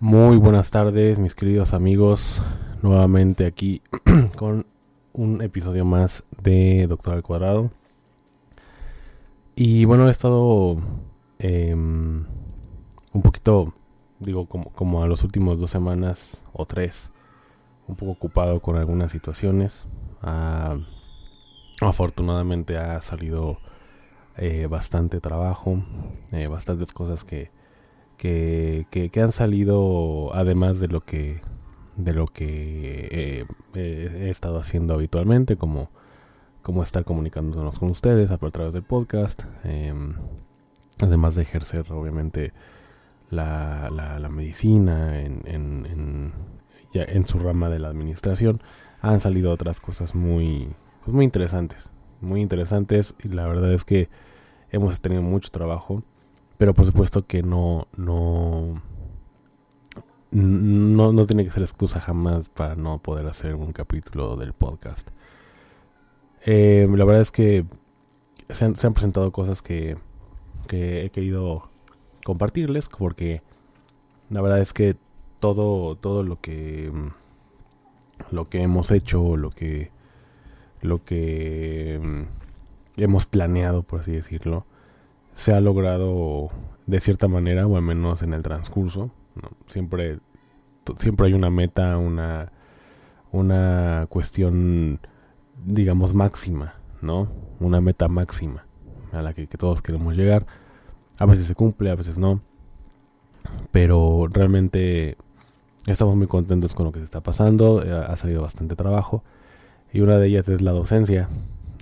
Muy buenas tardes, mis queridos amigos. Nuevamente aquí con un episodio más de Doctor al Cuadrado. Y bueno, he estado em, un poquito, digo, como, a los últimos dos semanas o tres, un poco ocupado con algunas situaciones. Ah, afortunadamente ha salido eh, bastante trabajo, eh, bastantes cosas que, que, que, han salido además de lo que de lo que eh, he estado haciendo habitualmente como como estar comunicándonos con ustedes a través del podcast em, además de ejercer obviamente la, la, medicina en, en, en, su rama de la administración han salido otras cosas muy pues muy interesantes muy interesantes y la verdad es que hemos tenido mucho trabajo pero por supuesto que no, no, no, no tiene que ser excusa jamás para no poder hacer un capítulo del podcast. Eh, la verdad es que se han, presentado cosas que, que he querido compartirles porque la verdad es que todo, todo lo que lo que hemos hecho, lo que lo que mm, hemos planeado, por así decirlo, se ha logrado de cierta manera, o al menos en el transcurso. Siempre, siempre hay una meta, una, una cuestión, digamos, máxima, ¿no? Una meta máxima a la que, todos queremos llegar. A veces se cumple, a veces no. Pero realmente estamos muy contentos con lo que se está pasando. Eh, ha salido bastante trabajo. Y una de ellas es la docencia.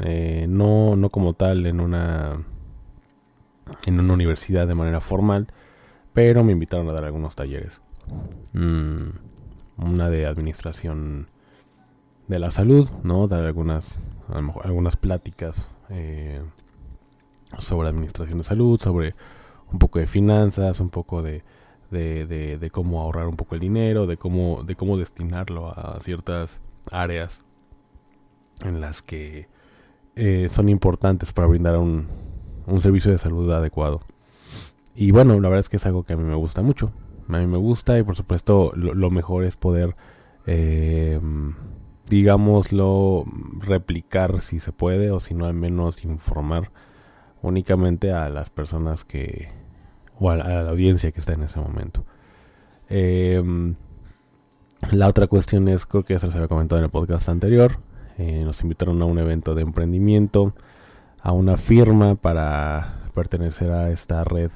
Eh, no, no como tal en una en una universidad de manera formal, pero me invitaron a dar algunos talleres. Mm, una de administración de la salud, ¿no? Dar algunas, algunas pláticas eh, sobre administración de salud, sobre un poco de finanzas, un poco de, de, cómo ahorrar un poco el dinero, de cómo, de cómo destinarlo a ciertas áreas en las que eh, son importantes para brindar un, un servicio de salud adecuado. Y bueno, la verdad es que es algo que a mí me gusta mucho. A mí me gusta y por supuesto lo, mejor es poder, eh, digámoslo, replicar si se puede o si no al menos informar únicamente a las personas que, o a la, audiencia que está en ese momento. Em, la otra cuestión es, creo que ya se les había comentado en el podcast anterior, eh, nos invitaron a un evento de emprendimiento a una firma para pertenecer a esta red,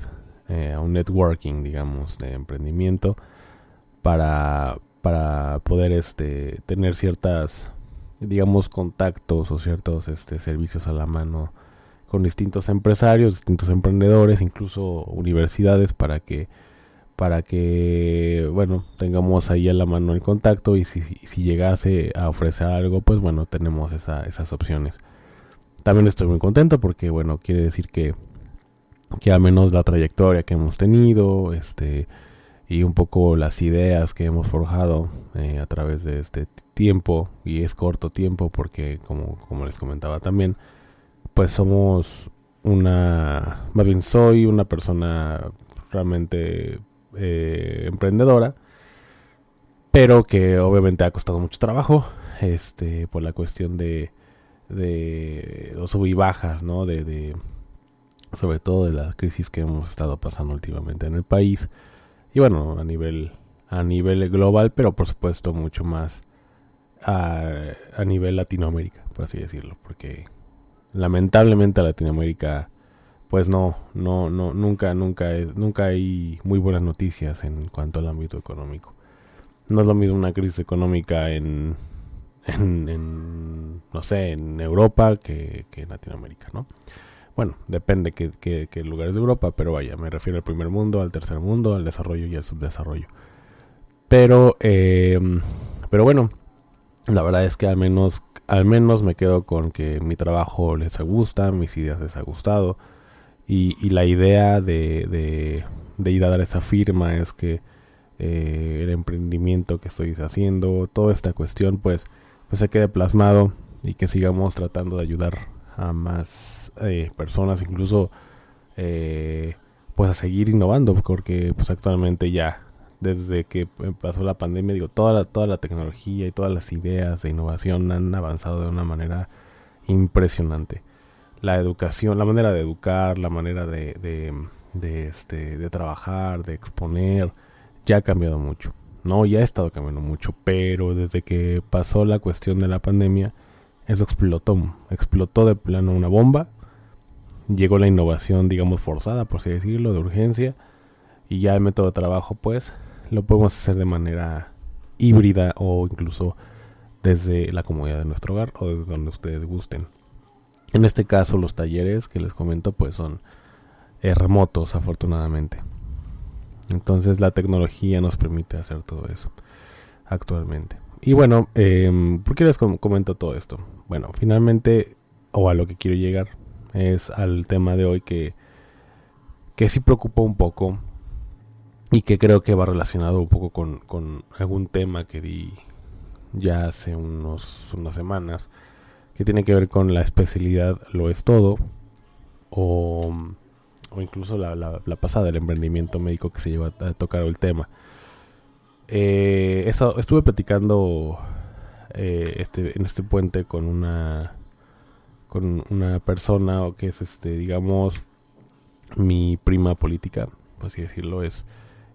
eh, a un networking, digamos, de emprendimiento, para, para poder este, tener ciertas, digamos, contactos o ciertos este, servicios a la mano con distintos empresarios, distintos emprendedores, incluso universidades, para que para que, bueno, tengamos ahí a la mano el contacto y si, si llegase a ofrecer algo, pues bueno, tenemos esa, esas opciones. También estoy muy contento porque, bueno, quiere decir que, que al menos la trayectoria que hemos tenido, este, y un poco las ideas que hemos forjado eh, a través de este tiempo, y es corto tiempo porque, como, como les comentaba también, pues somos una, más bien soy una persona realmente eh, emprendedora, pero que obviamente ha costado mucho trabajo, este, por la cuestión de de los sub y bajas, ¿no? De, de, sobre todo de la crisis que hemos estado pasando últimamente en el país. Y bueno, a nivel, a nivel global, pero por supuesto mucho más a, a nivel Latinoamérica, por así decirlo. Porque lamentablemente Latinoamérica pues no, no, no, nunca, nunca, nunca hay muy buenas noticias en cuanto al ámbito económico. No es lo mismo una crisis económica en, en, no sé, en Europa que, en Latinoamérica, ¿no? Bueno, depende que, que, lugares de Europa, pero vaya, me refiero al primer mundo, al tercer mundo, al desarrollo y al subdesarrollo. Pero, em, pero bueno, la verdad es que al menos, al menos me quedo con que mi trabajo les gusta, mis ideas les ha gustado y, la idea de, ir a dar esa firma es que eh, el emprendimiento que estoy haciendo, toda esta cuestión, pues, pues se quede plasmado y que sigamos tratando de ayudar a más eh, personas, incluso eh, pues a seguir innovando, porque pues actualmente ya desde que pasó la pandemia, digo, toda la, toda la tecnología y todas las ideas de innovación han avanzado de una manera impresionante la educación, la manera de educar, la manera de, de, este, de trabajar, de exponer, ya ha cambiado mucho. No, ya ha estado cambiando mucho, pero desde que pasó la cuestión de la pandemia, eso explotó, explotó de plano una bomba, llegó la innovación, digamos, forzada, por así decirlo, de urgencia, y ya el método de trabajo, pues, lo podemos hacer de manera híbrida o incluso desde la comodidad de nuestro hogar o desde donde ustedes gusten. En este caso los talleres que les comento pues son eh, remotos afortunadamente. Entonces la tecnología nos permite hacer todo eso actualmente. Y bueno, eh, ¿por qué les comento todo esto? Bueno, finalmente, o a lo que quiero llegar, es al tema de hoy que, que sí preocupa un poco y que creo que va relacionado un poco con, con algún tema que di ya hace unos, unas semanas que tiene que ver con la especialidad lo es todo o, o incluso la, la, pasada, el emprendimiento médico que se lleva a, tocar el tema. Eh, eso, estuve platicando eh, este, en este puente con una con una persona que es este digamos mi prima política por así decirlo es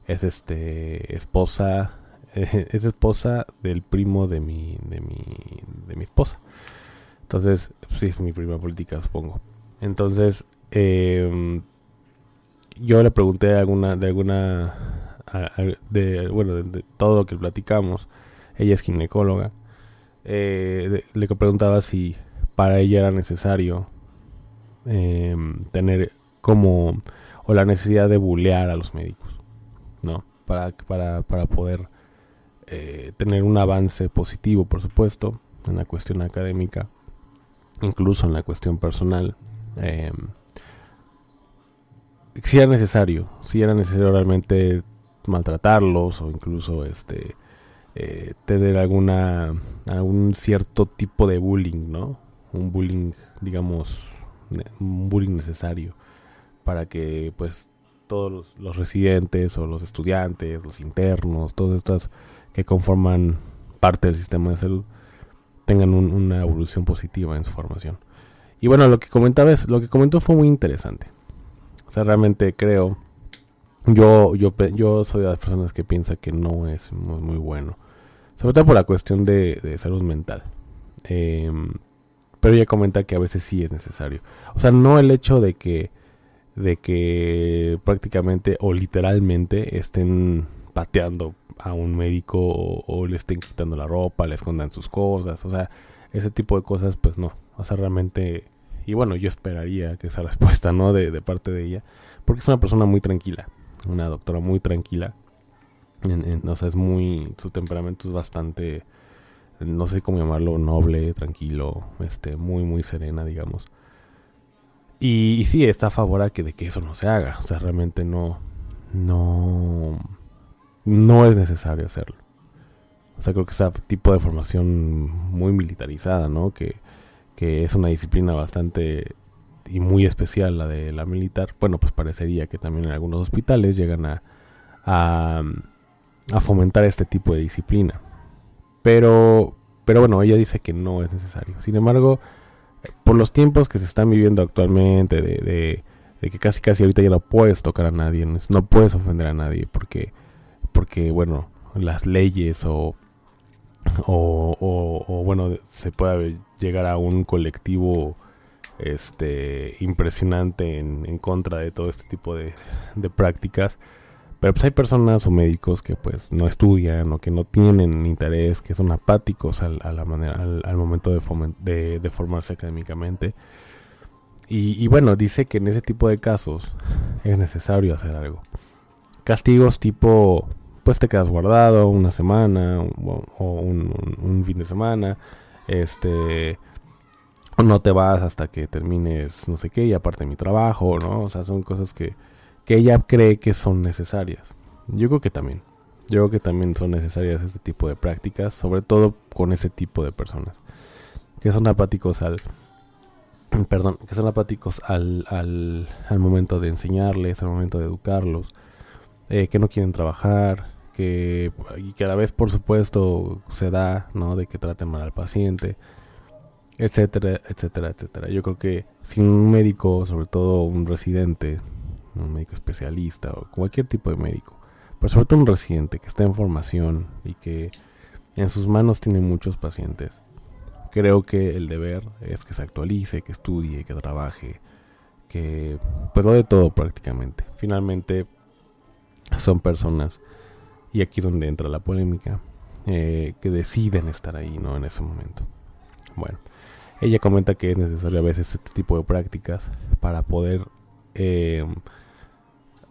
es este esposa es esposa del primo de mi de mi de mi esposa entonces, sí, es mi primera política, supongo. Entonces, em, yo le pregunté de alguna, de alguna, de, bueno, de, todo lo que platicamos. Ella es ginecóloga. Eh, le preguntaba si para ella era necesario em, tener como, o la necesidad de bulear a los médicos, ¿no? Para, para, para poder eh, tener un avance positivo, por supuesto, en la cuestión académica incluso en la cuestión personal, eh, si era necesario, si era necesario realmente maltratarlos o incluso este eh, tener alguna algún cierto tipo de bullying, ¿no? Un bullying, digamos, un bullying necesario para que pues todos los, residentes o los estudiantes, los internos, todos estos que conforman parte del sistema de salud tengan una evolución positiva en su formación. Y bueno, lo que comentaba lo que comentó fue muy interesante. O sea, realmente creo, yo, yo, yo soy de las personas que piensa que no es muy, bueno. Sobre todo por la cuestión de, salud mental. Em, pero ella comenta que a veces sí es necesario. O sea, no el hecho de que, de que prácticamente o literalmente estén pateando a un médico o, le estén quitando la ropa, le escondan sus cosas, o sea, ese tipo de cosas, pues no, o sea, realmente, y bueno, yo esperaría que esa respuesta, ¿no? De, de parte de ella, porque es una persona muy tranquila, una doctora muy tranquila, o sea, es muy, su temperamento es bastante, no sé cómo llamarlo, noble, tranquilo, este, muy, muy serena, digamos. Y, y sí, está a favor a que de que eso no se haga, o sea, realmente no, no no es necesario hacerlo. O sea, creo que ese tipo de formación muy militarizada, ¿no? Que, es una disciplina bastante y muy especial la de la militar. Bueno, pues parecería que también en algunos hospitales llegan a, a, a fomentar este tipo de disciplina. Pero, pero bueno, ella dice que no es necesario. Sin embargo, por los tiempos que se están viviendo actualmente, de, de, de que casi casi ahorita ya no puedes tocar a nadie, no puedes ofender a nadie, porque porque, bueno, las leyes o, o, bueno, se puede llegar a un colectivo este impresionante en, contra de todo este tipo de, prácticas. Pero pues hay personas o médicos que pues no estudian o que no tienen interés, que son apáticos al, a la manera, al, momento de, formarse académicamente. Y, bueno, dice que en ese tipo de casos es necesario hacer algo. Castigos tipo, pues te quedas guardado una semana o, un, fin de semana, este, no te vas hasta que termines no sé qué y aparte mi trabajo, ¿no? O sea, son cosas que, que ella cree que son necesarias. Yo creo que también. Yo creo que también son necesarias este tipo de prácticas, sobre todo con ese tipo de personas que son apáticos al perdón, que son apáticos al, al, al momento de enseñarles, al momento de educarlos, eh, que no quieren trabajar, que y que a la vez por supuesto se da, ¿no? De que traten mal al paciente, etcétera, etcétera, etcétera. Yo creo que si un médico, sobre todo un residente, un médico especialista o cualquier tipo de médico, pero sobre todo un residente que está en formación y que en sus manos tiene muchos pacientes, creo que el deber es que se actualice, que estudie, que trabaje, que pues lo de todo prácticamente. Finalmente son personas y aquí es donde entra la polémica eh, que deciden estar ahí, ¿no? En ese momento. Bueno. Ella comenta que es necesario a veces este tipo de prácticas para poder eh,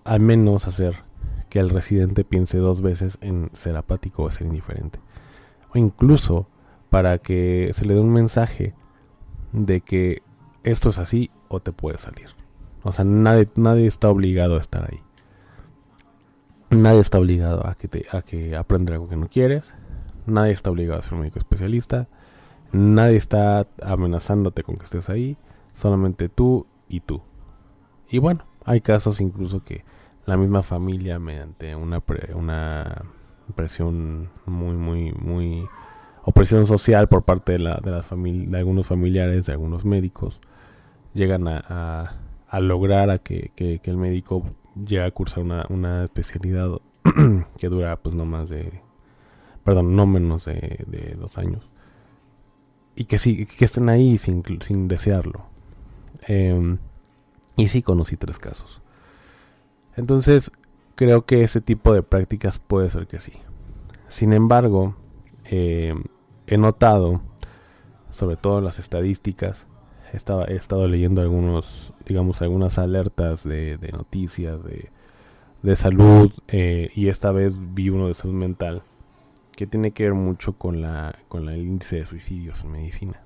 al menos hacer que el residente piense dos veces en ser apático o ser indiferente. O incluso para que se le dé un mensaje de que esto es así o te puede salir. O sea, nadie, nadie está obligado a estar ahí. Nadie está obligado a que, te, a que aprenda algo que no quieres. Nadie está obligado a ser un médico especialista. Nadie está amenazándote con que estés ahí, solamente tú y tú. Y bueno, hay casos incluso que la misma familia, mediante una, una presión muy, muy, muy opresión social por parte de, la, de, la de algunos familiares, de algunos médicos, llegan a, a, lograr a que, que, el médico llegue a cursar una, una especialidad que dura pues no más de, perdón, no menos de, de dos años y que sí, que estén ahí sin, sin desearlo. Em, y sí conocí tres casos. Entonces, creo que ese tipo de prácticas puede ser que sí. Sin embargo, em, he notado, sobre todo en las estadísticas, estaba, he estado leyendo algunos, digamos, algunas alertas de, noticias de, de salud eh, y esta vez vi uno de salud mental que tiene que ver mucho con, la, con el índice de suicidios en medicina.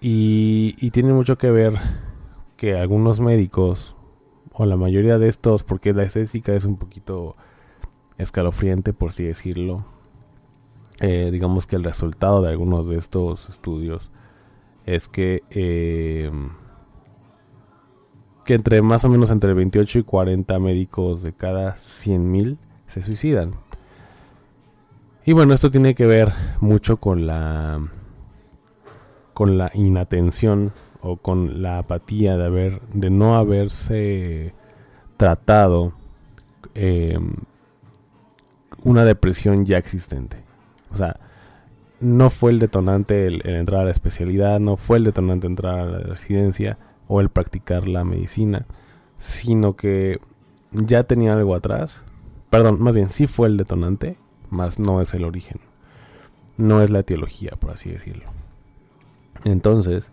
Y, y tiene mucho que ver que algunos médicos, o la mayoría de estos, porque la estética es un poquito escalofriante, por así decirlo, eh, digamos que el resultado de algunos de estos estudios es que, eh, que entre más o menos entre 28 y 40 médicos de cada 100.000 se suicidan. Y bueno, esto tiene que ver mucho con la con la inatención o con la apatía de haber de no haberse tratado em, una depresión ya existente. O sea, no fue el detonante el, entrar a la especialidad, no fue el detonante entrar a la residencia o el practicar la medicina, sino que ya tenía algo atrás. Perdón, más bien sí fue el detonante, más no es el origen. No es la etiología, por así decirlo. Entonces,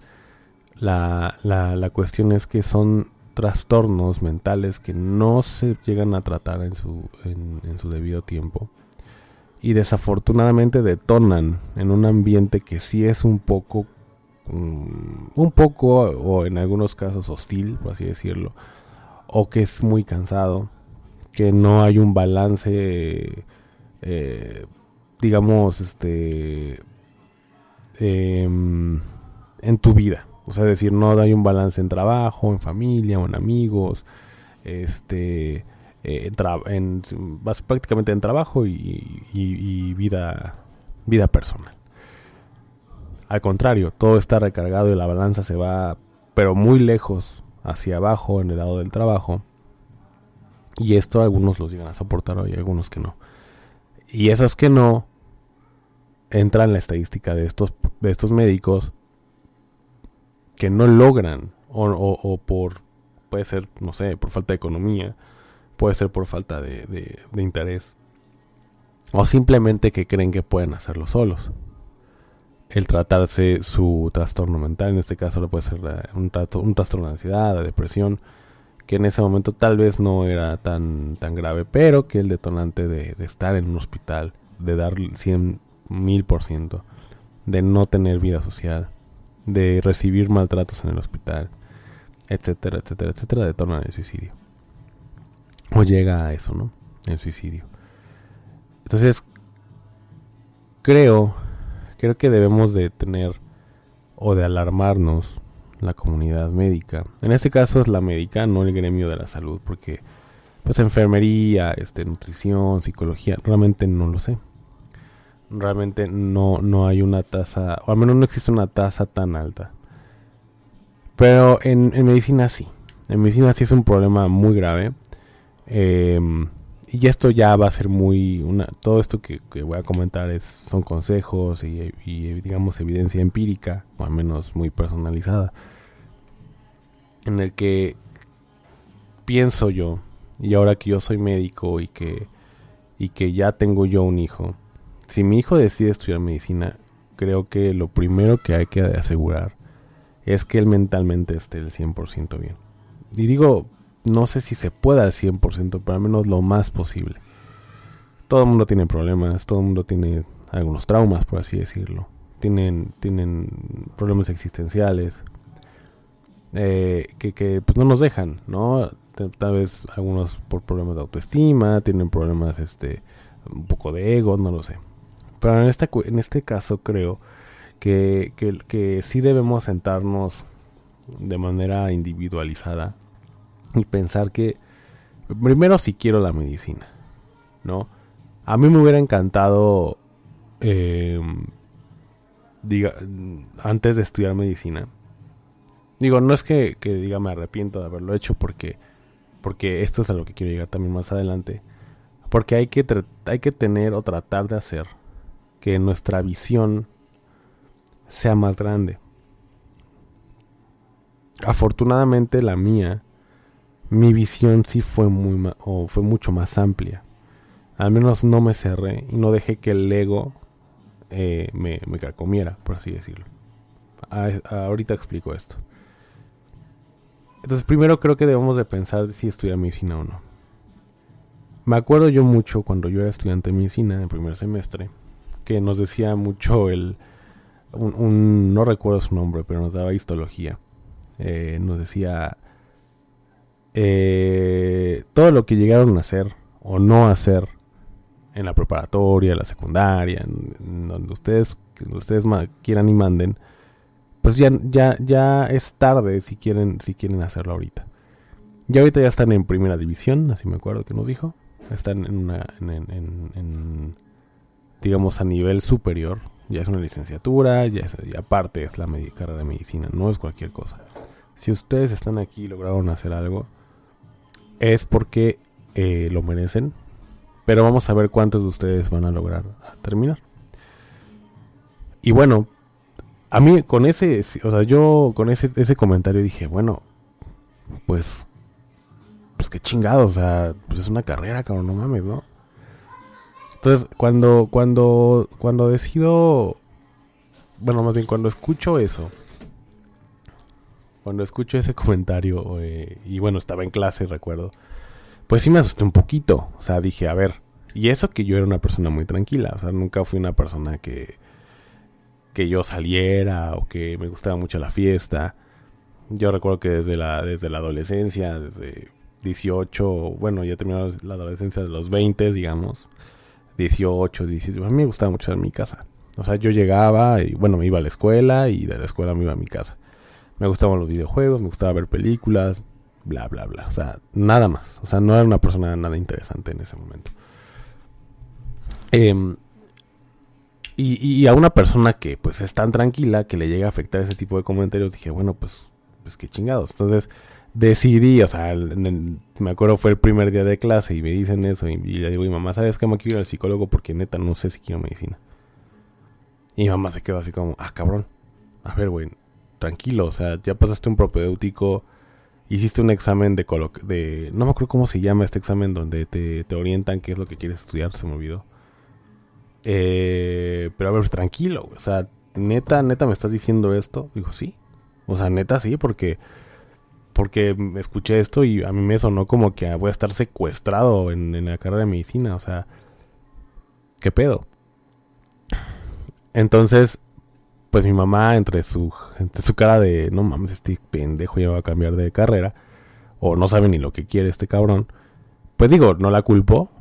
la, la, cuestión es que son trastornos mentales que no se llegan a tratar en su, en, su debido tiempo y desafortunadamente detonan en un ambiente que sí es un poco mm, un poco o en algunos casos hostil por así decirlo o que es muy cansado que no hay un balance eh, digamos, este, em, en tu vida. O sea, decir, no hay un balance en trabajo, en familia o en amigos, este, eh, en, vas prácticamente en trabajo y, vida, vida personal. Al contrario, todo está recargado y la balanza se va, pero muy lejos hacia abajo en el lado del trabajo. Y esto algunos los llegan a soportar hoy, algunos que no. Y eso es que no entra en la estadística de estos, de estos médicos que no logran, o, por, puede ser, no sé, por falta de economía, puede ser por falta de, interés, o simplemente que creen que pueden hacerlo solos. El tratarse su trastorno mental, en este caso lo puede ser un, un trastorno de ansiedad, de depresión, que en ese momento tal vez no era tan, tan grave, pero que el detonante de, de estar en un hospital, de dar 100 mil por ciento, de no tener vida social, de recibir maltratos en el hospital, etcétera, etcétera, etcétera, detonan el suicidio. O llega a eso, ¿no? El suicidio. Entonces, creo, creo que debemos de tener o de alarmarnos la comunidad médica. En este caso es la médica, no el gremio de la salud, porque pues enfermería, este, nutrición, psicología, realmente no lo sé realmente no, no hay una tasa, o al menos no existe una tasa tan alta. Pero en, medicina sí. En medicina sí es un problema muy grave. Em, y esto ya va a ser muy... Una, todo esto que, voy a comentar es, son consejos y, y, digamos evidencia empírica, o al menos muy personalizada. En el que pienso yo, y ahora que yo soy médico y que, y que ya tengo yo un hijo, si mi hijo decide estudiar medicina, creo que lo primero que hay que asegurar es que él mentalmente esté el 100% bien. Y digo, no sé si se pueda al 100%, pero al menos lo más posible. Todo el mundo tiene problemas, todo el mundo tiene algunos traumas, por así decirlo. Tienen, tienen problemas existenciales eh, que, que pues, no nos dejan, ¿no? Tal vez algunos por problemas de autoestima, tienen problemas, este, un poco de ego, no lo sé. Pero en este, en este caso creo que, que, sí debemos sentarnos de manera individualizada y pensar que primero si quiero la medicina, ¿no? A mí me hubiera encantado, em, diga, antes de estudiar medicina, digo, no es que, que, diga me arrepiento de haberlo hecho porque, porque esto es a lo que quiero llegar también más adelante, porque hay que, hay que tener o tratar de hacer que nuestra visión sea más grande. Afortunadamente la mía, mi visión sí fue muy o fue mucho más amplia. Al menos no me cerré y no dejé que el ego eh, me, me comiera, por así decirlo. ahorita explico esto. Entonces primero creo que debemos de pensar si estudiar medicina o no. Me acuerdo yo mucho cuando yo era estudiante de medicina en primer semestre que nos decía mucho el... Un, no recuerdo su nombre, pero nos daba histología. Eh, nos decía eh, todo lo que llegaron a hacer o no hacer en la preparatoria, la secundaria, en, donde ustedes, ustedes quieran y manden, pues ya, ya, ya es tarde si quieren, si quieren hacerlo ahorita. Ya ahorita ya están en primera división, así me acuerdo que nos dijo. Están en una, en, digamos, a nivel superior. Ya es una licenciatura, ya es, y aparte es la carrera de medicina, no es cualquier cosa. Si ustedes están aquí y lograron hacer algo, es porque eh, lo merecen. Pero vamos a ver cuántos de ustedes van a lograr terminar. Y bueno, a mí con ese, o sea, yo con ese, ese comentario dije, bueno, pues, pues qué chingado, o sea, pues es una carrera, cabrón, no mames, ¿no? Entonces, cuando, cuando, cuando decido, bueno, más bien cuando escucho eso, cuando escucho ese comentario, eh, y bueno, estaba en clase, recuerdo, pues sí me asusté un poquito. O sea, dije, a ver, y eso que yo era una persona muy tranquila, o sea, nunca fui una persona que, que yo saliera o que me gustaba mucho la fiesta. Yo recuerdo que desde la, desde la adolescencia, desde 18, bueno, ya terminado la adolescencia de los 20, digamos, 18, 17. A mí me gustaba mucho estar en mi casa. O sea, yo llegaba y bueno, me iba a la escuela y de la escuela me iba a mi casa. Me gustaban los videojuegos, me gustaba ver películas, bla, bla, bla. O sea, nada más. O sea, no era una persona nada interesante en ese momento. Em, y, y, a una persona que pues es tan tranquila que le llega a afectar ese tipo de comentarios, dije, bueno, pues, pues qué chingados. Entonces, decidí, o sea, me acuerdo fue el primer día de clase y me dicen eso y, le digo, mi mamá, ¿sabes que me quiero ir al psicólogo? Porque neta no sé si quiero medicina. Y mi mamá se quedó así como, ah, cabrón. A ver, güey, tranquilo, o sea, ya pasaste un propedéutico, hiciste un examen de, de... No me acuerdo cómo se llama este examen donde te, te orientan qué es lo que quieres estudiar, se me olvidó. Eh, pero a ver, tranquilo, o sea, neta, neta me estás diciendo esto. Dijo, sí. O sea, neta sí, porque porque escuché esto y a mí me sonó como que voy a estar secuestrado en, en la carrera de medicina, o sea, ¿qué pedo? Entonces, pues mi mamá, entre su, entre su cara de no mames, este pendejo ya va a cambiar de carrera, o no sabe ni lo que quiere este cabrón, pues digo, no la culpo,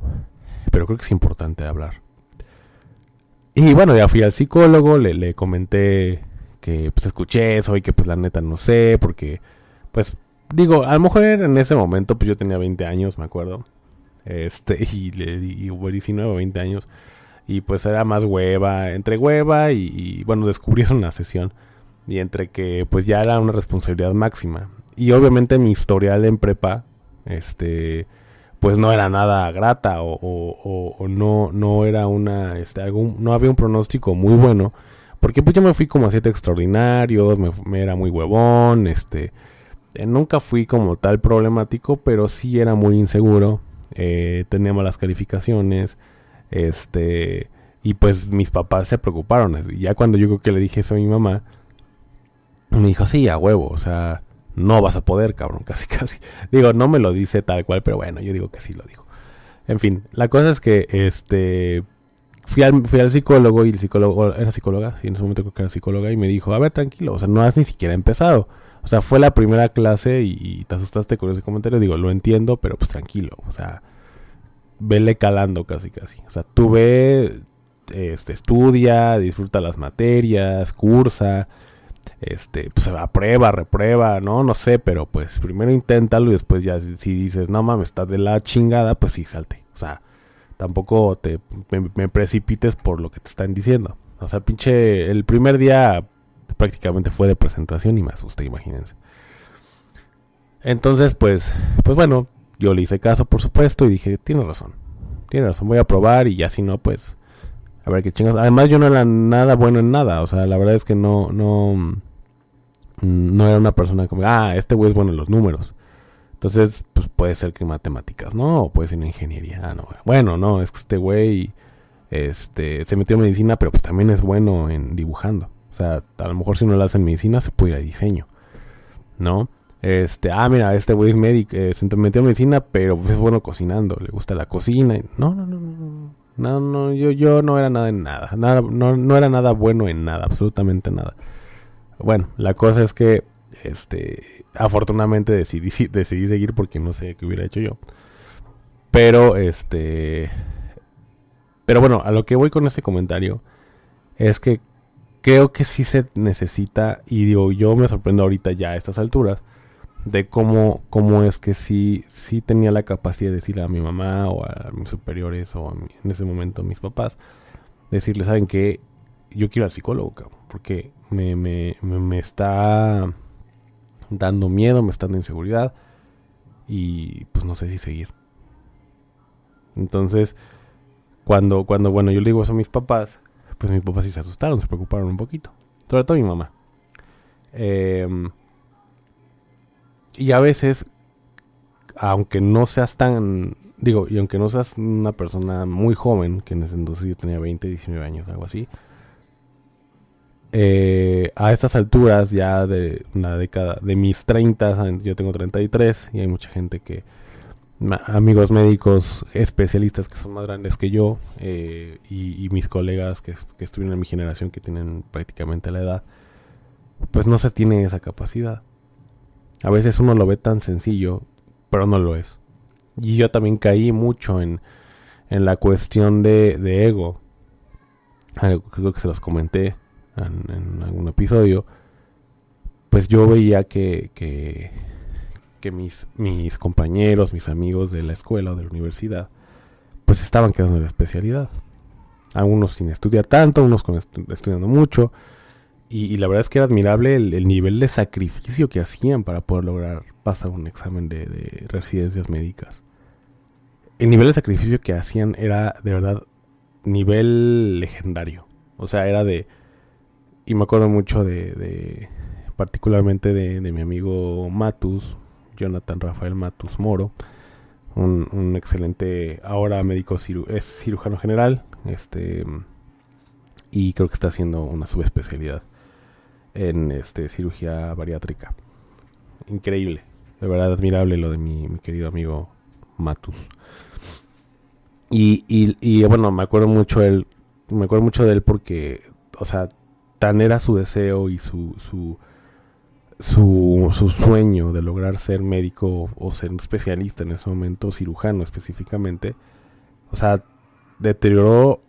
pero creo que es importante hablar. Y bueno, ya fui al psicólogo, le, le comenté que pues escuché eso y que pues la neta no sé, porque pues digo, a lo mejor en ese momento pues yo tenía 20 años, me acuerdo. Este, y le di 19 o 20 años. Y pues era más hueva, entre hueva y, bueno, en una sesión. Y entre que pues ya era una responsabilidad máxima. Y obviamente mi historial en prepa, este, pues no era nada grata o, o, no, no era una, este, algún, no había un pronóstico muy bueno. Porque pues yo me fui como a siete extraordinarios, me, me era muy huevón, este, eh, nunca fui como tal problemático, pero sí era muy inseguro. Eh, tenía malas calificaciones. Este, y pues mis papás se preocuparon. Ya cuando yo creo que le dije eso a mi mamá, me dijo, sí, a huevo, o sea, no vas a poder, cabrón, casi, casi. Digo, no me lo dice tal cual, pero bueno, yo digo que sí lo dijo. En fin, la cosa es que, este, fui al, fui al psicólogo y el psicólogo, era psicóloga, sí, en ese momento creo que era psicóloga, y me dijo, a ver, tranquilo, o sea, no has ni siquiera empezado. O sea, fue la primera clase y, y te asustaste con ese comentario. Digo, lo entiendo, pero pues tranquilo, o sea, vele calando casi casi. O sea, tú ve, este, estudia, disfruta las materias, cursa, este, pues aprueba, reprueba, ¿no? No sé, pero pues primero inténtalo y después ya si dices, no mames, estás de la chingada, pues sí, salte. O sea, tampoco te me, precipites por lo que te están diciendo. O sea, pinche, el primer día prácticamente fue de presentación y me asusté, imagínense. Entonces, pues, pues bueno, yo le hice caso, por supuesto, y dije, tiene razón. Tiene razón, voy a probar y ya si no, pues, a ver qué chingas. Además, yo no era nada bueno en nada. O sea, la verdad es que no, no, no era una persona como, ah, este güey es bueno en los números. Entonces, pues puede ser que en matemáticas, ¿no? O puede ser en ingeniería. Ah, no. Bueno, no, es que este güey este, se metió en medicina, pero pues también es bueno en dibujando. O sea, a lo mejor si no lo hace en medicina, se puede ir a diseño, ¿no? Este, ah, mira, este güey es médico, eh, se metió en medicina, pero es bueno cocinando, le gusta la cocina. No, no, no, no, no, no, yo, yo no era nada en nada, nada no, no era nada bueno en nada, absolutamente nada. Bueno, la cosa es que, este, afortunadamente decidí, decidí seguir porque no sé qué hubiera hecho yo. Pero, este, pero bueno, a lo que voy con este comentario es que creo que sí se necesita, y digo, yo me sorprendo ahorita ya a estas alturas, de cómo, cómo es que sí, sí tenía la capacidad de decirle a mi mamá o a mis superiores o en ese momento a mis papás, decirle, ¿saben qué? Yo quiero al psicólogo, cabrón, porque me, me, me, está dando miedo, me está dando inseguridad y pues no sé si seguir. Entonces, cuando, cuando, bueno, yo le digo eso a mis papás, pues mis papás sí se asustaron, se preocuparon un poquito. Sobre todo mi mamá. Eh, y a veces, aunque no seas tan, digo, y aunque no seas una persona muy joven, que en ese entonces yo tenía 20, 19 años, algo así, eh, a estas alturas ya de una década, de mis 30, yo tengo 33 y hay mucha gente que, amigos médicos especialistas que son más grandes que yo eh, y, mis colegas que, que estuvieron en mi generación que tienen prácticamente la edad, pues no se tiene esa capacidad. A veces uno lo ve tan sencillo, pero no lo es. Y yo también caí mucho en, en la cuestión de, de ego. Creo que se los comenté en, algún episodio. Pues yo veía que, que, que mis, mis compañeros, mis amigos de la escuela o de la universidad, pues estaban quedando en la especialidad. Algunos sin estudiar tanto, unos con estudiando mucho, y, la verdad es que era admirable el, nivel de sacrificio que hacían para poder lograr pasar un examen de, residencias médicas. El nivel de sacrificio que hacían era de verdad nivel legendario. O sea, era de... Y me acuerdo mucho de... particularmente de, mi amigo Matus, Jonathan Rafael Matus Moro, un, excelente, ahora médico es cirujano general, este y creo que está haciendo una subespecialidad en este cirugía bariátrica. Increíble, de verdad admirable lo de mi, querido amigo Matus. Y, y, bueno, me acuerdo mucho él, me acuerdo mucho de él porque, o sea, tan era su deseo y su, su, su, su sueño de lograr ser médico o ser un especialista en ese momento, cirujano específicamente, o sea, deterioró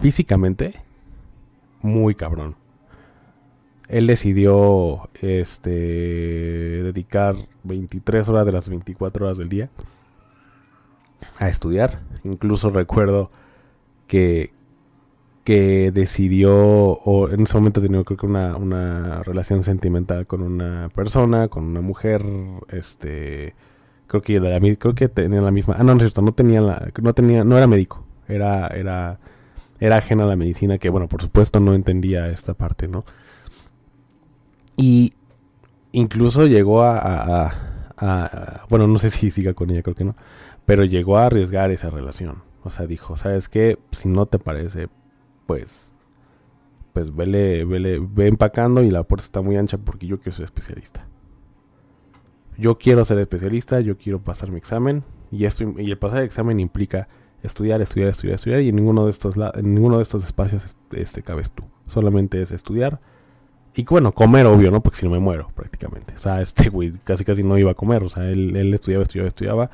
físicamente muy cabrón. Él decidió este dedicar 23 horas de las 24 horas del día a estudiar. Incluso recuerdo que, que decidió, o en ese momento tenía creo que una, una relación sentimental con una persona, con una mujer, este, creo que, creo que tenía la misma, ah no, no es cierto, no tenía la, no tenía, no era médico, era, era era ajena a la medicina, que bueno, por supuesto no entendía esta parte, ¿no? Y incluso llegó a, bueno, no sé si siga con ella, creo que no, pero llegó a arriesgar esa relación. O sea, dijo, ¿sabes qué? Si no te parece, pues, pues vele, vele, ve empacando y la puerta está muy ancha porque yo quiero ser especialista. Yo quiero ser especialista, yo quiero pasar mi examen y esto y el pasar el examen implica estudiar, estudiar, estudiar, estudiar y en ninguno de estos en ninguno de estos espacios este cabes tú. Solamente es estudiar y bueno, comer obvio, ¿no? Porque si no me muero prácticamente. O sea, este güey casi casi no iba a comer, o sea, él, él estudiaba, estudiaba, estudiaba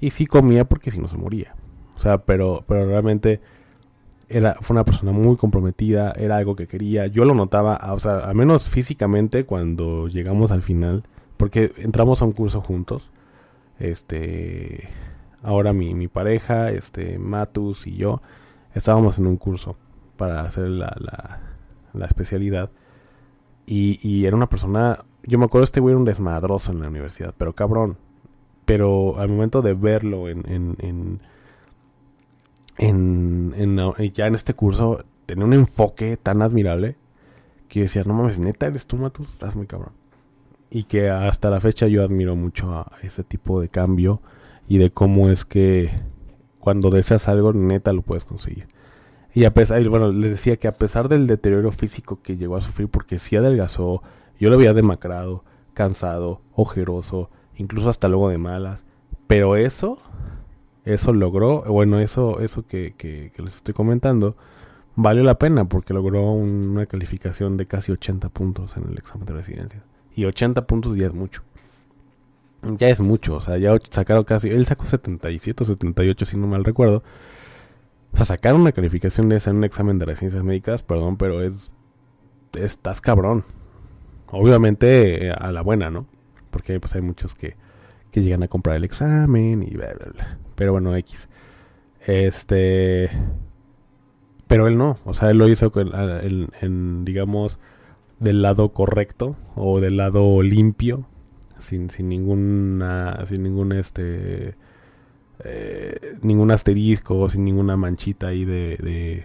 y sí comía porque si no se moría. O sea, pero pero realmente era fue una persona muy comprometida, era algo que quería. Yo lo notaba, o sea, al menos físicamente cuando llegamos al final, porque entramos a un curso juntos. Este ahora mi, mi pareja, este, Matus y yo, estábamos en un curso para hacer la, la, especialidad. Y, y, era una persona, yo me acuerdo este güey era un desmadroso en la universidad, pero cabrón. Pero al momento de verlo en, en, en, en, en ya en este curso, tenía un enfoque tan admirable que yo decía, no mames, neta eres tú, Matus, estás muy cabrón. Y que hasta la fecha yo admiro mucho a ese tipo de cambio y de cómo es que cuando deseas algo, neta lo puedes conseguir. Y a pesar, bueno, les decía que a pesar del deterioro físico que llegó a sufrir, porque si adelgazó, yo lo había demacrado, cansado, ojeroso, incluso hasta luego de malas. Pero eso, eso logró, bueno, eso, eso que, que, que les estoy comentando, valió la pena porque logró una calificación de casi 80 puntos en el examen de residencias. Y 80 puntos ya es mucho ya es mucho, o sea, ya sacaron casi, él sacó 77 o 78 si no mal recuerdo. O sea, sacar una calificación de esa en un examen de ciencias médicas, perdón, pero es, estás cabrón. Obviamente eh, a la buena, ¿no? Porque pues hay muchos que, que llegan a comprar el examen y bla, bla, bla. Pero bueno, X. Este... Pero él no, o sea, él lo hizo en digamos, del lado correcto o del lado limpio sin, sin ninguna, sin ningún este, eh, ningún asterisco, sin ninguna manchita ahí de,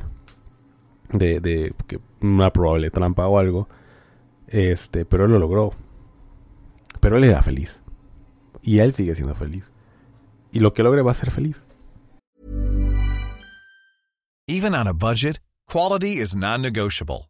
de, de, que una probable trampa o algo. Este, pero él lo logró. Pero él era feliz. Y él sigue siendo feliz. Y lo que logre va a ser feliz. Even on a budget, quality is non-negotiable.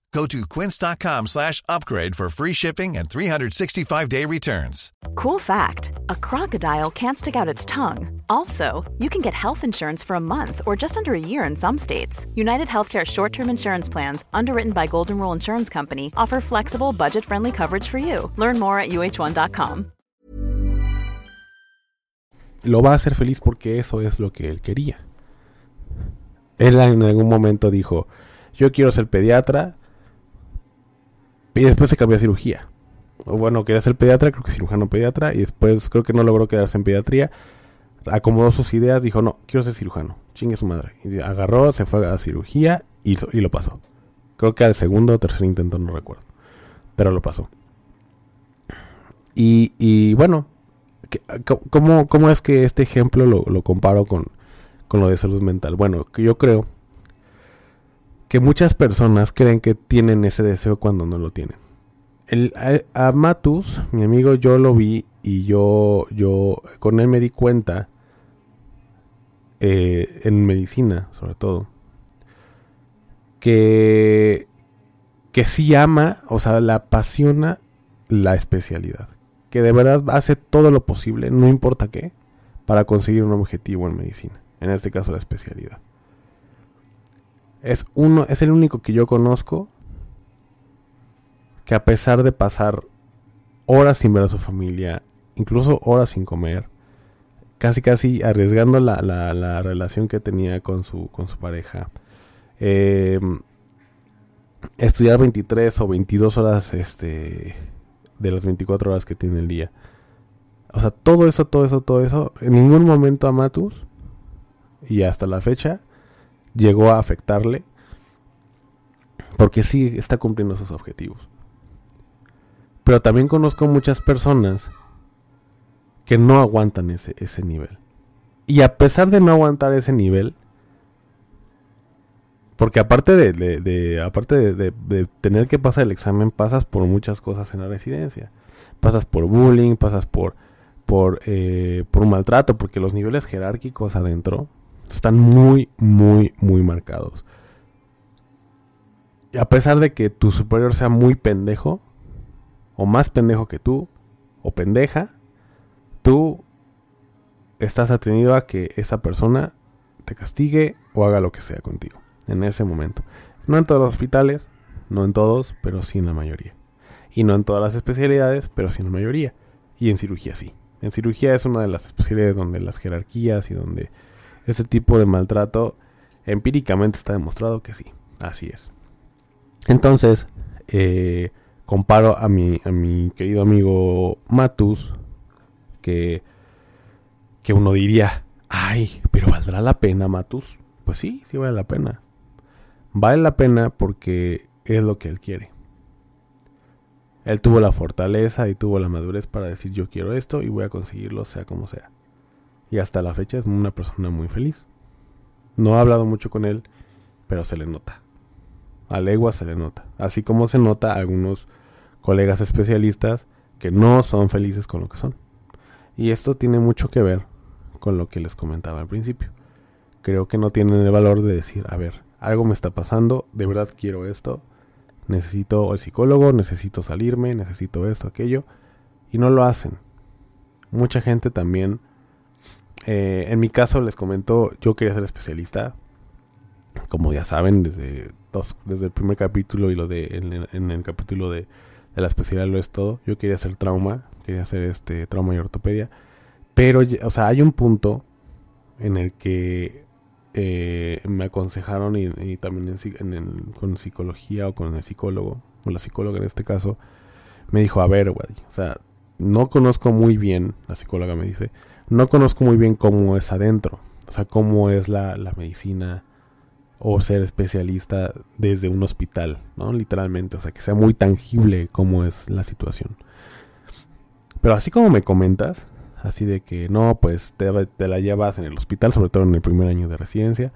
Go to quince.com slash upgrade for free shipping and 365-day returns. Cool fact, a crocodile can't stick out its tongue. Also, you can get health insurance for a month or just under a year in some states. United Healthcare short-term insurance plans, underwritten by Golden Rule Insurance Company, offer flexible, budget-friendly coverage for you. Learn more at uh1.com. Lo va a hacer feliz porque eso es lo que él quería. Él en algún momento dijo, yo quiero ser pediatra, Y después se cambió a cirugía. O bueno, quería ser pediatra, creo que cirujano pediatra. Y después creo que no logró quedarse en pediatría. acomodó sus ideas, dijo, no, quiero ser cirujano, chingue su madre. Y agarró, se fue a cirugía y, y lo pasó. Creo que al segundo o tercer intento, no recuerdo. Pero lo pasó. Y, y bueno, ¿cómo, ¿cómo, es que este ejemplo lo, lo comparo con, con lo de salud mental? Bueno, yo creo que muchas personas creen que tienen ese deseo cuando no lo tienen. El, a, Matus, mi amigo, yo lo vi y yo, yo con él me di cuenta, eh, en medicina sobre todo, que, que sí ama, o sea, le apasiona la especialidad. Que de verdad hace todo lo posible, no importa qué, para conseguir un objetivo en medicina. En este caso la especialidad. Es, uno, es el único que yo conozco que a pesar de pasar horas sin ver a su familia, incluso horas sin comer, casi casi arriesgando la, la, relación que tenía con su, con su pareja, em, estudiar 23 o 22 horas este, de las 24 horas que tiene el día. O sea, todo eso, todo eso, todo eso, en ningún momento a y hasta la fecha, llegó a afectarle porque sí está cumpliendo sus objetivos. Pero también conozco muchas personas que no aguantan ese, ese nivel. Y a pesar de no aguantar ese nivel, porque aparte de, aparte de, tener que pasar el examen, pasas por muchas cosas en la residencia. Pasas por bullying, pasas por, por, eh, por maltrato, porque los niveles jerárquicos adentro están muy, muy, muy marcados. Y a pesar de que tu superior sea muy pendejo, o más pendejo que tú, o pendeja, tú estás atenido a que esa persona te castigue o haga lo que sea contigo en ese momento. No en todos los hospitales, no en todos, pero sí en la mayoría. Y no en todas las especialidades, pero sí en la mayoría. Y en cirugía sí. En cirugía es una de las especialidades donde las jerarquías y donde ese tipo de maltrato empíricamente está demostrado que sí, así es. Entonces, eh, comparo a mi, a mi querido amigo Matus, que, que uno diría, ay, pero ¿valdrá la pena Matus? Pues sí, sí vale la pena. Vale la pena porque es lo que él quiere. Él tuvo la fortaleza y tuvo la madurez para decir yo quiero esto y voy a conseguirlo sea como sea. Y hasta la fecha es una persona muy feliz. No he hablado mucho con él, pero se le nota. A legua se le nota. Así como se nota a algunos colegas especialistas que no son felices con lo que son. Y esto tiene mucho que ver con lo que les comentaba al principio. Creo que no tienen el valor de decir, a ver, algo me está pasando, de verdad quiero esto, necesito el psicólogo, necesito salirme, necesito esto, aquello, y no lo hacen. Mucha gente también eh, en mi caso, les comento, yo quería ser especialista. Como ya saben, desde, dos, desde el primer capítulo y lo de en, el capítulo de, la especialidad lo es todo. Yo quería hacer trauma, quería hacer este trauma y ortopedia. Pero, o sea, hay un punto en el que eh, me aconsejaron y, también con psicología o con el psicólogo, o la psicóloga en este caso, me dijo, a ver, güey, o sea, no conozco muy bien, la psicóloga me dice, no conozco muy bien cómo es adentro, o sea, cómo es la, medicina o ser especialista desde un hospital, ¿no? Literalmente, o sea, que sea muy tangible cómo es la situación. Pero así como me comentas, así de que no, pues te, la llevas en el hospital, sobre todo en el primer año de residencia,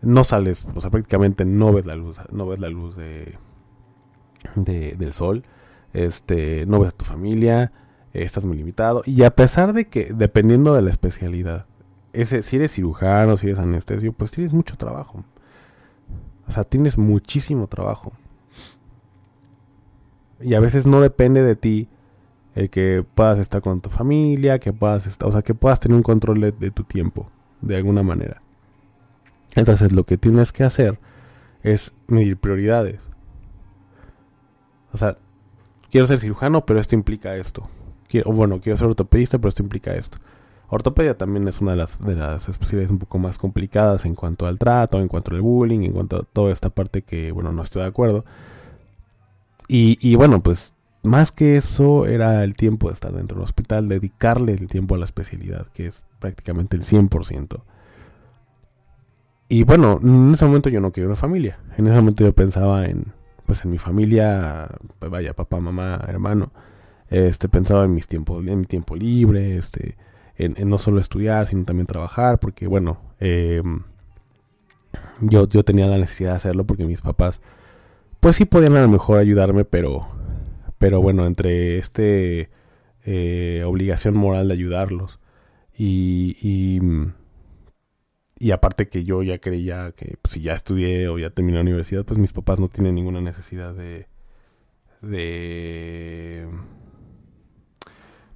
no sales, o sea, prácticamente no ves la luz, no ves la luz de, de del sol, este, no ves a tu familia, estás muy limitado. Y a pesar de que, dependiendo de la especialidad, ese, si eres cirujano, si eres anestesio, pues tienes mucho trabajo. O sea, tienes muchísimo trabajo. Y a veces no depende de ti el que puedas estar con tu familia, que puedas estar, o sea, que puedas tener un control de, de tu tiempo, de alguna manera. Entonces lo que tienes que hacer es medir prioridades. O sea, quiero ser cirujano, pero esto implica esto bueno, quiero ser ortopedista, pero esto implica esto. Ortopedia también es una de las, de las especialidades un poco más complicadas en cuanto al trato, en cuanto al bullying, en cuanto a toda esta parte que, bueno, no estoy de acuerdo. Y, bueno, pues más que eso era el tiempo de estar dentro del hospital, dedicarle el tiempo a la especialidad, que es prácticamente el 100%. Y bueno, en ese momento yo no quería una familia. En ese momento yo pensaba en, pues en mi familia, vaya, papá, mamá, hermano. Este, pensaba en mis tiempos, en mi tiempo libre, este, en, no solo estudiar, sino también trabajar, porque bueno, em, yo, yo tenía la necesidad de hacerlo porque mis papás, pues sí podían a lo mejor ayudarme, pero, pero bueno, entre este eh, obligación moral de ayudarlos y, y aparte que yo ya creía que pues, si ya estudié o ya terminé la universidad, pues mis papás no tienen ninguna necesidad de... de...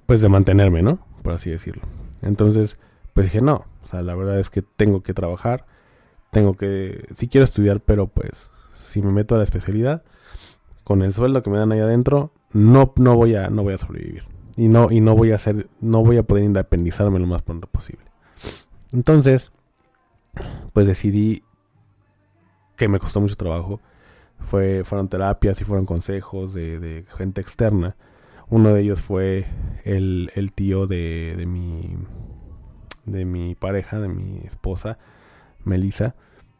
pues de mantenerme, ¿no? Por así decirlo. Entonces, pues dije, no, o sea, la verdad es que tengo que trabajar, tengo que... sí quiero estudiar, pero pues si me meto a la especialidad, con el sueldo que me dan ahí adentro, no, no voy a, no voy a sobrevivir. Y no, y no voy a hacer, no voy a poder independizarme lo más pronto posible. Entonces, pues decidí que me costó mucho trabajo. Fue, fueron terapias y fueron consejos de, gente externa. Uno de ellos fue el, tío de, mi, de mi pareja, de mi esposa, Melissa.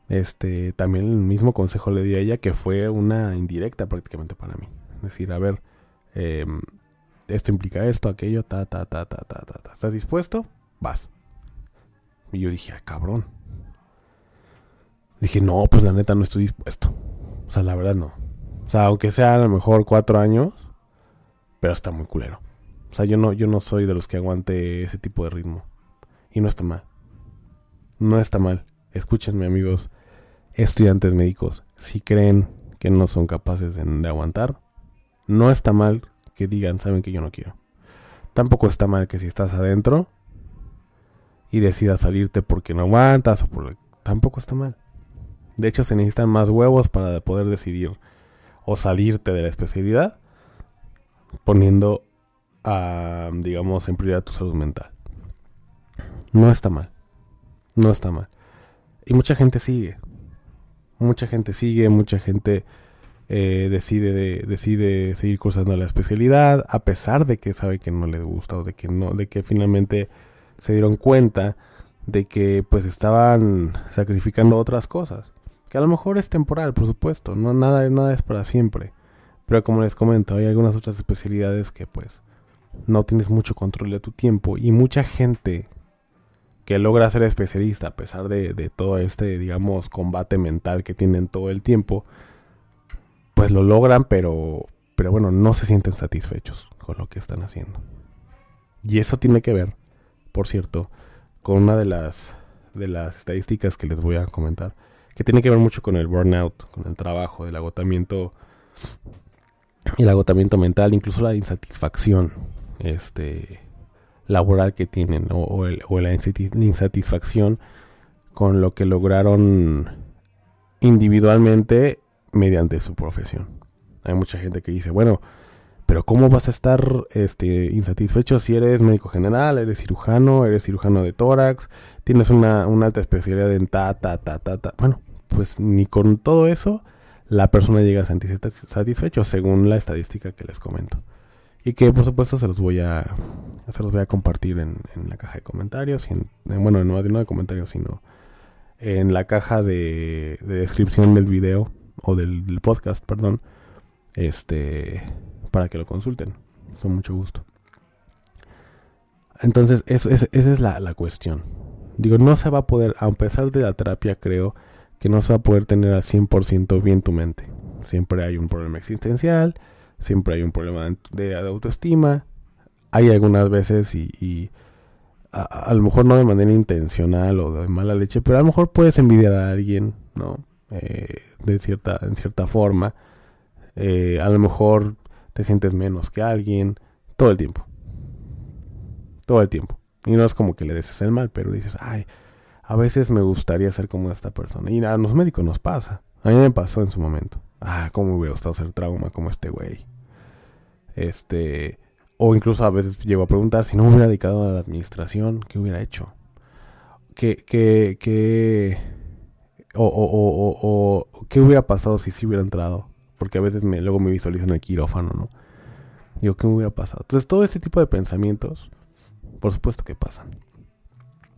Este, también el mismo consejo le di a ella que fue una indirecta prácticamente para mí. Es decir, a ver, em, esto implica esto, aquello, ta, ta, ta, ta, ta, ta, ¿Estás dispuesto? Vas. Y yo dije, ah, cabrón. Dije, no, pues la neta no estoy dispuesto. O sea, la verdad no. O sea, aunque sea a lo mejor cuatro años, pero está muy culero. O sea, yo no, yo no soy de los que aguante ese tipo de ritmo. Y no está mal. No está mal. Escúchenme, amigos, estudiantes médicos. Si creen que no son capaces de, aguantar, no está mal que digan, saben que yo no quiero. Tampoco está mal que si estás adentro y decidas salirte porque no aguantas o por... Tampoco está mal. De hecho, se necesitan más huevos para poder decidir o salirte de la especialidad poniendo, a, digamos, en prioridad tu salud mental. No está mal. No está mal. Y mucha gente sigue. Mucha gente sigue, mucha gente eh, decide, decide seguir cursando la especialidad a pesar de que sabe que no les gusta o de que no, de que finalmente se dieron cuenta de que pues estaban sacrificando otras cosas. Que a lo mejor es temporal, por supuesto, no nada, nada es para siempre. Pero como les comento, hay algunas otras especialidades que pues no tienes mucho control de tu tiempo y mucha gente que logra ser especialista a pesar de, de todo este, digamos, combate mental que tienen todo el tiempo, pues lo logran, pero, pero bueno, no se sienten satisfechos con lo que están haciendo. Y eso tiene que ver, por cierto, con una de las, de las estadísticas que les voy a comentar que tiene que ver mucho con el burnout, con el trabajo, el agotamiento, el agotamiento mental, incluso la insatisfacción este, laboral que tienen o, la insatisfacción con lo que lograron individualmente mediante su profesión. Hay mucha gente que dice, bueno, pero ¿cómo vas a estar este, insatisfecho si eres médico general, eres cirujano, eres cirujano de tórax, tienes una, una alta especialidad en ta, ta, ta, ta, ta? Bueno, pues ni con todo eso la persona llega a sentirse satisfecho según la estadística que les comento. Y que por supuesto se los voy a, se los voy a compartir en, la caja de comentarios. Y en, bueno, no, de comentarios, sino en la caja de, descripción del video o del, podcast, perdón. Este, para que lo consulten. Con mucho gusto. Entonces, esa es la, la cuestión. Digo, no se va a poder, a pesar de la terapia, creo, que no se va a poder tener al 100% bien tu mente. Siempre hay un problema existencial, siempre hay un problema de, autoestima. Hay algunas veces y, a, lo mejor no de manera intencional o de mala leche, pero a lo mejor puedes envidiar a alguien, ¿no? Eh, de cierta, en cierta forma. Eh, a lo mejor te sientes menos que alguien todo el tiempo. Todo el tiempo. Y no es como que le desees el mal, pero dices, ay, a veces me gustaría ser como esta persona. Y a los médicos nos pasa. A mí me pasó en su momento. Ah, cómo me hubiera gustado ser trauma como este güey. Este. O incluso a veces llego a preguntar si no me hubiera dedicado a la administración, ¿qué hubiera hecho? ¿Qué, qué, qué, o, o, o, o, qué hubiera pasado si sí hubiera entrado? Porque a veces me, luego me visualizo en el quirófano, ¿no? Digo, ¿qué me hubiera pasado? Entonces, todo este tipo de pensamientos, por supuesto que pasan.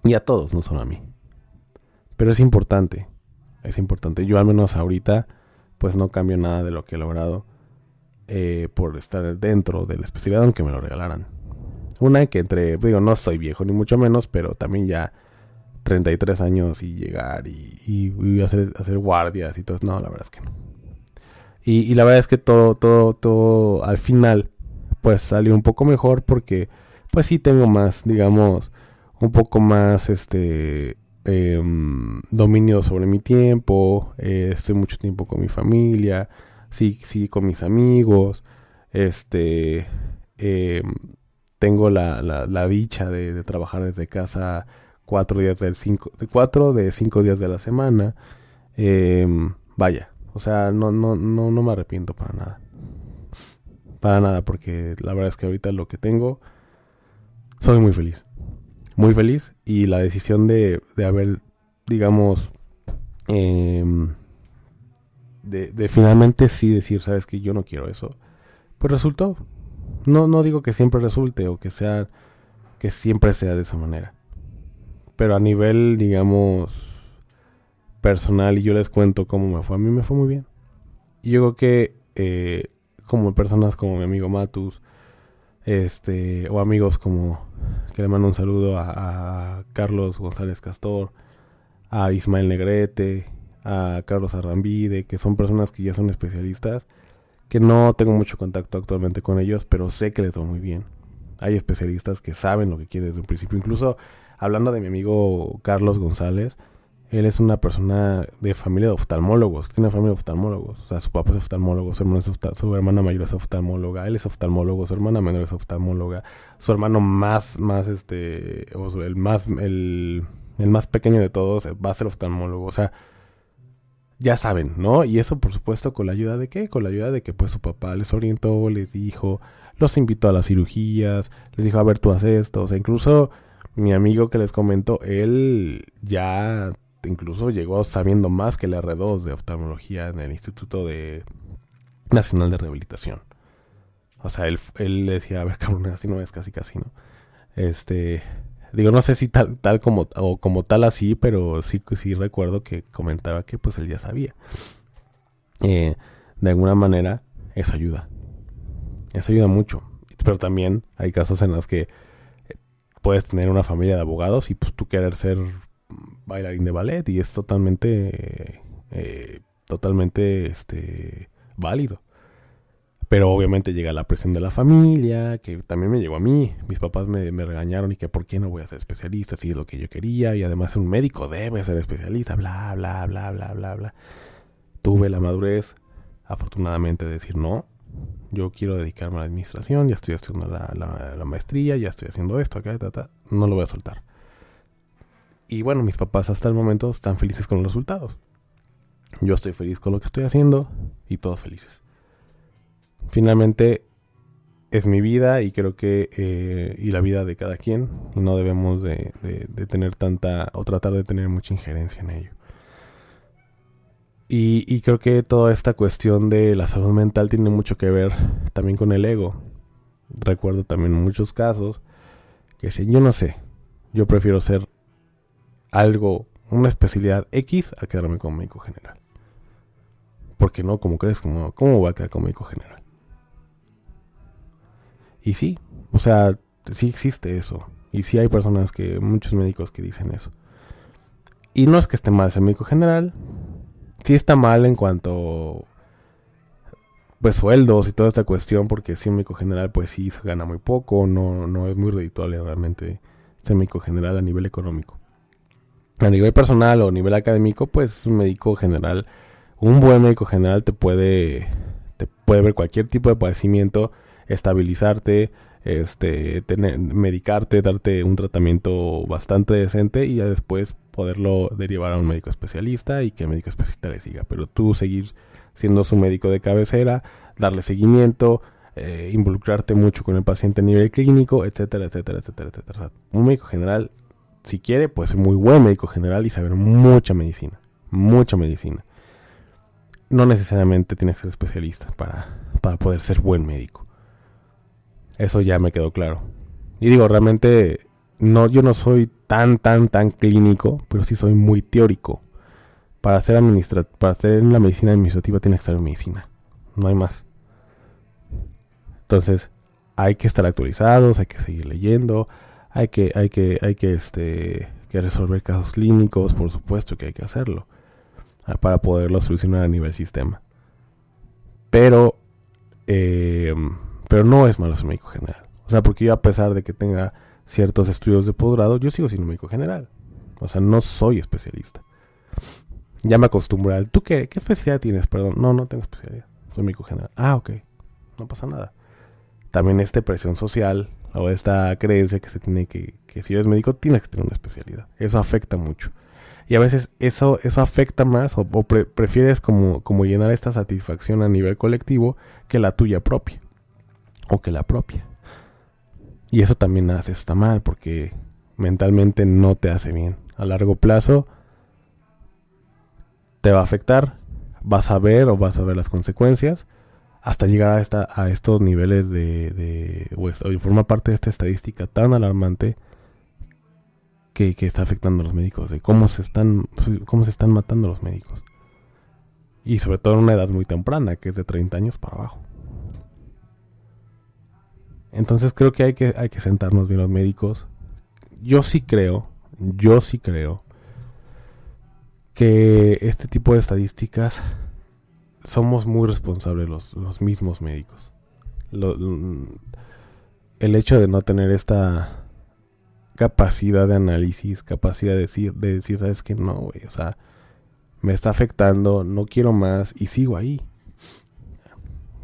Y a todos, no solo a mí. Pero es importante, es importante. Yo al menos ahorita, pues no cambio nada de lo que he logrado eh, por estar dentro de la especialidad, aunque me lo regalaran. Una que entre, digo, no soy viejo ni mucho menos, pero también ya 33 años y llegar y, hacer, guardias y todo. No, la verdad es que no. Y, la verdad es que todo, todo, todo al final, pues salió un poco mejor porque, pues sí tengo más, digamos, un poco más, este, em, dominio sobre mi tiempo. Eh, estoy mucho tiempo con mi familia, sí, sí, con mis amigos. Este, em, tengo la, la, dicha de, trabajar desde casa cuatro días del cinco, de cuatro de cinco días de la semana. Em, vaya, o sea, no, no, no, no me arrepiento para nada. Para nada, porque la verdad es que ahorita lo que tengo, soy muy feliz. Muy feliz. Y la decisión de, de haber, digamos, em, de, finalmente sí decir, sabes que yo no quiero eso, pues resultó. No, no digo que siempre resulte o que sea que siempre sea de esa manera. Pero a nivel, digamos, personal, y yo les cuento cómo me fue, a mí me fue muy bien. Y yo creo que eh, como personas como mi amigo Matus, este, o amigos como que le mando un saludo a, a Carlos González Castor, a Ismael Negrete, a Carlos Arrambide, que son personas que ya son especialistas que no tengo mucho contacto actualmente con ellos, pero sé que les va muy bien. Hay especialistas que saben lo que quieren desde un principio. Incluso hablando de mi amigo Carlos González, él es una persona de familia de oftalmólogos, tiene familia de oftalmólogos. O sea, su papá es oftalmólogo, su, hermana, su hermana mayor es oftalmóloga, él es oftalmólogo, su hermana menor es oftalmóloga, su hermano más, más, este, o el más, el, el más pequeño de todos va a ser oftalmólogo. O sea, ya saben, ¿no? Y eso por supuesto con la ayuda de qué? Con la ayuda de que pues su papá les orientó, les dijo, los invitó a las cirugías, les dijo, a ver, tú haces esto. O sea, incluso mi amigo que les comentó, él ya incluso llegó sabiendo más que el R2 de oftalmología en el Instituto de Nacional de Rehabilitación. O sea, él, él decía, a ver, cabrón, así no es casi casi, ¿no? Este, Digo, no sé si tal, tal como, o como tal así, pero sí, sí recuerdo que comentaba que pues él ya sabía. Eh, de alguna manera, eso ayuda. Eso ayuda mucho. Pero también hay casos en los que eh, puedes tener una familia de abogados y pues tú querer ser bailarín de ballet y es totalmente, eh, totalmente, este, válido. Pero obviamente llega la presión de la familia, que también me llegó a mí. Mis papás me, regañaron y que por qué no voy a ser especialista si es lo que yo quería. Y además un médico debe ser especialista, bla, bla, bla, bla, bla, bla. Tuve la madurez, afortunadamente, de decir no. Yo quiero dedicarme a la administración, ya estoy estudiando la, maestría, ya estoy haciendo esto, acá, ta, no lo voy a soltar. Y bueno, mis papás hasta el momento están felices con los resultados. Yo estoy feliz con lo que estoy haciendo y todos felices. Finalmente es mi vida y creo que eh, y la vida de cada quien y no debemos de, tener tanta o tratar de tener mucha injerencia en ello. Y, creo que toda esta cuestión de la salud mental tiene mucho que ver también con el ego. Recuerdo también muchos casos que si yo no sé yo prefiero ser algo una especialidad X a quedarme como médico general porque no como crees como cómo voy a quedar como médico general y sí, o sea, sí existe eso. Y sí hay personas que, muchos médicos que dicen eso. Y no es que esté mal ser médico general. Sí está mal en cuanto pues sueldos y toda esta cuestión, porque si médico general pues sí se gana muy poco, no, no es muy redituable realmente ser médico general a nivel económico. A nivel personal o a nivel académico, pues un médico general, un buen médico general te puede, te puede ver cualquier tipo de padecimiento estabilizarte, este, tener, medicarte, darte un tratamiento bastante decente y ya después poderlo derivar a un médico especialista y que el médico especialista le siga. Pero tú seguir siendo su médico de cabecera, darle seguimiento, eh, involucrarte mucho con el paciente a nivel clínico, etcétera, etcétera, etcétera, etcétera. un médico general, si quiere, puede ser muy buen médico general y saber mucha medicina, mucha medicina. No necesariamente tienes que ser especialista para, para poder ser buen médico. Eso ya me quedó claro. Y digo, realmente no, yo no soy tan, tan, tan clínico, pero sí soy muy teórico. Para hacer, administra para hacer la medicina administrativa tienes que en medicina. No hay más. Entonces, hay que estar actualizados, hay que seguir leyendo, hay que, hay que, hay que, este, que resolver casos clínicos, por supuesto que hay que hacerlo. Ah, para poderlo solucionar a nivel sistema. Pero, eh, pero no es malo ser médico general. O sea, porque yo a pesar de que tenga ciertos estudios de posgrado, yo sigo siendo médico general. O sea, no soy especialista. Ya me acostumbré al... ¿Tú qué, qué especialidad tienes? Perdón. No, no tengo especialidad. Soy médico general. Ah, ok. No pasa nada. También esta presión social o esta creencia que se tiene que... Que si eres médico tienes que tener una especialidad. Eso afecta mucho. Y a veces eso, eso afecta más o, prefieres como, como llenar esta satisfacción a nivel colectivo que la tuya propia. O que la propia. Y eso también hace, eso está mal porque mentalmente no te hace bien. A largo plazo te va a afectar, vas a ver o vas a ver las consecuencias hasta llegar a, esta, a estos niveles de, de o, forma parte de esta estadística tan alarmante que, que, está afectando a los médicos, de cómo se están, cómo se están matando los médicos. Y sobre todo en una edad muy temprana, que es de 30 años para abajo. Entonces creo que hay que, hay que sentarnos bien los médicos. Yo sí creo, yo sí creo que este tipo de estadísticas somos muy responsables los, los mismos médicos. el hecho de no tener esta capacidad de análisis, capacidad de decir, de decir, sabes que no, güey, o sea, me está afectando, no quiero más y sigo ahí.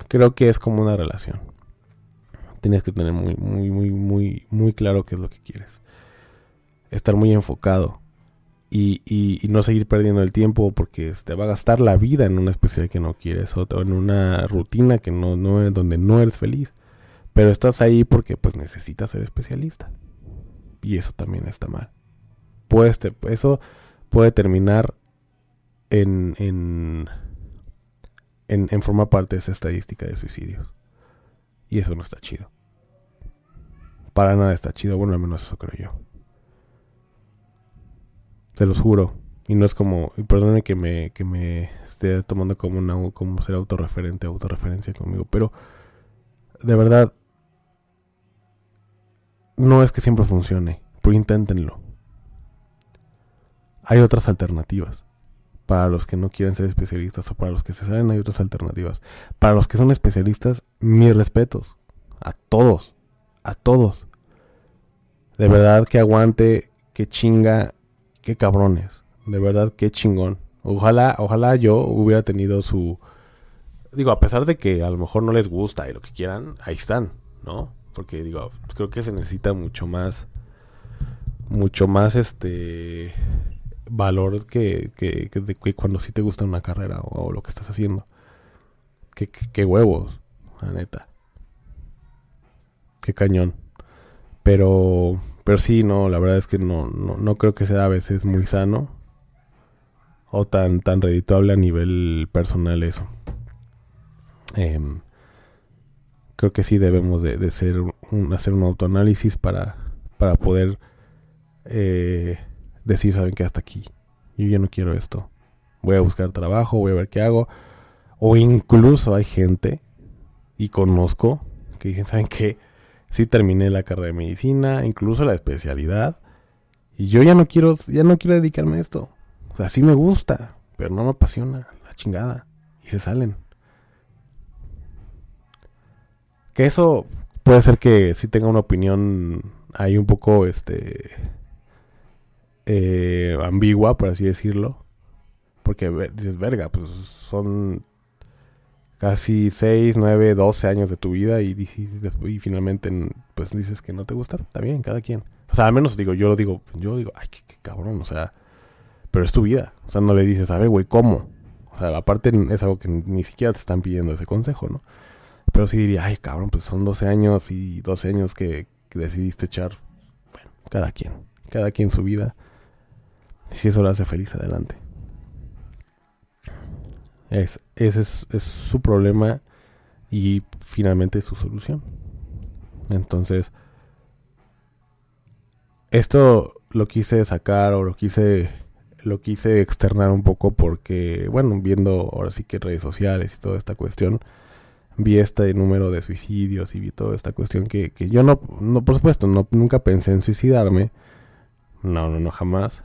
Creo que es como una relación tienes que tener muy, muy, muy, muy, muy claro qué es lo que quieres. Estar muy enfocado. Y, no seguir perdiendo el tiempo porque te va a gastar la vida en una especialidad que no quieres o en una rutina que no, no donde no eres feliz. Pero estás ahí porque pues necesitas ser especialista. Y eso también está mal. Puedes eso puede terminar en, en, en, en formar parte de esa estadística de suicidios. Y eso no está chido para nada está chido. Bueno, al menos eso creo yo. Te los juro. Y no es como, y perdone que me, que me esté tomando como una, como ser autorreferente, autorreferencia conmigo, pero de verdad, no es que siempre funcione, pero inténtenlo. Hay otras alternativas. Para los que no quieren ser especialistas o para los que se salen hay otras alternativas. Para los que son especialistas, mis respetos. A todos a todos. De verdad que aguante, que chinga, que cabrones. De verdad que chingón. Ojalá, ojalá yo hubiera tenido su... Digo, a pesar de que a lo mejor no les gusta y lo que quieran, ahí están, ¿no? Porque digo, creo que se necesita mucho más... Mucho más este... Valor que, que, que, cuando sí te gusta una carrera o, lo que estás haciendo. Que, que huevos, la neta qué cañón. Pero, pero sí, no, la verdad es que no, no, creo que sea a veces muy sano o tan, tan redituable a nivel personal eso. Em, creo que sí debemos de, ser un, hacer un autoanálisis para, para poder eh, decir, saben que hasta aquí, yo ya no quiero esto. Voy a buscar trabajo, voy a ver qué hago. O incluso hay gente, y conozco, que dicen, ¿saben qué? Sí terminé la carrera de medicina, incluso la especialidad. Y yo ya no quiero, ya no quiero dedicarme a esto. O sea, sí me gusta, pero no me apasiona la chingada. Y se salen. Que eso puede ser que sí tenga una opinión ahí un poco, este, eh, ambigua, por así decirlo. Porque dices, verga, pues son casi 6, 9, 12 años de tu vida y, y, finalmente pues dices que no te gusta, está bien, cada quien. O sea, al menos digo, yo lo digo, yo digo, ay, qué, cabrón, o sea, pero es tu vida. O sea, no le dices, a ver, güey, ¿cómo? O sea, aparte es algo que ni siquiera te están pidiendo ese consejo, ¿no? Pero sí diría, ay, cabrón, pues son 12 años y 12 años que, que decidiste echar, bueno, cada quien, cada quien su vida. Y si eso lo hace feliz, adelante. Es, ese es, su problema y finalmente su solución. Entonces, esto lo quise sacar o lo quise lo quise externar un poco porque, bueno, viendo ahora sí que redes sociales y toda esta cuestión, vi este número de suicidios y vi toda esta cuestión que, que yo no, no, por supuesto, no, nunca pensé en suicidarme, no, no, no, jamás,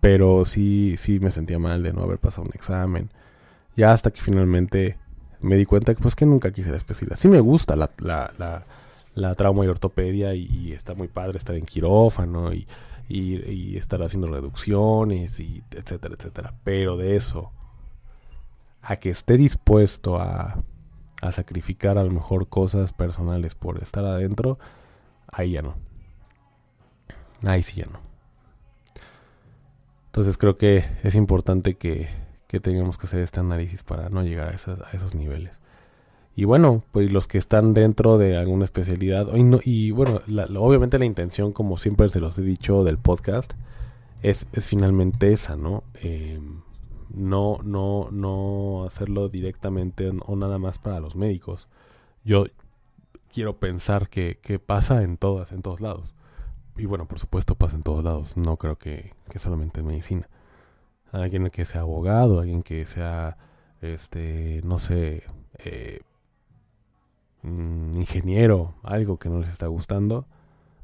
pero sí, sí me sentía mal de no haber pasado un examen, ya hasta que finalmente me di cuenta que pues que nunca quise la especialidad, sí me gusta la, la, la, la trauma y ortopedia y, y está muy padre estar en quirófano y y, estar haciendo reducciones y etcétera, etcétera. Pero de eso a que esté dispuesto a, a sacrificar a lo mejor cosas personales por estar adentro, ahí ya no. Ahí sí ya no. Entonces creo que es importante que, que tengamos que hacer este análisis para no llegar a, esos niveles. Y bueno, pues los que están dentro de alguna especialidad, y, bueno, obviamente la intención, como siempre se los he dicho del podcast, es, es finalmente esa, ¿no? Em, no, no, no hacerlo directamente o nada más para los médicos. Yo quiero pensar que, que, pasa en todas, en todos lados. Y bueno, por supuesto pasa en todos lados. No creo que, que solamente en medicina. Alguien que sea abogado, alguien que sea, este, no sé, eh, Mm, ingeniero, algo que no les está gustando,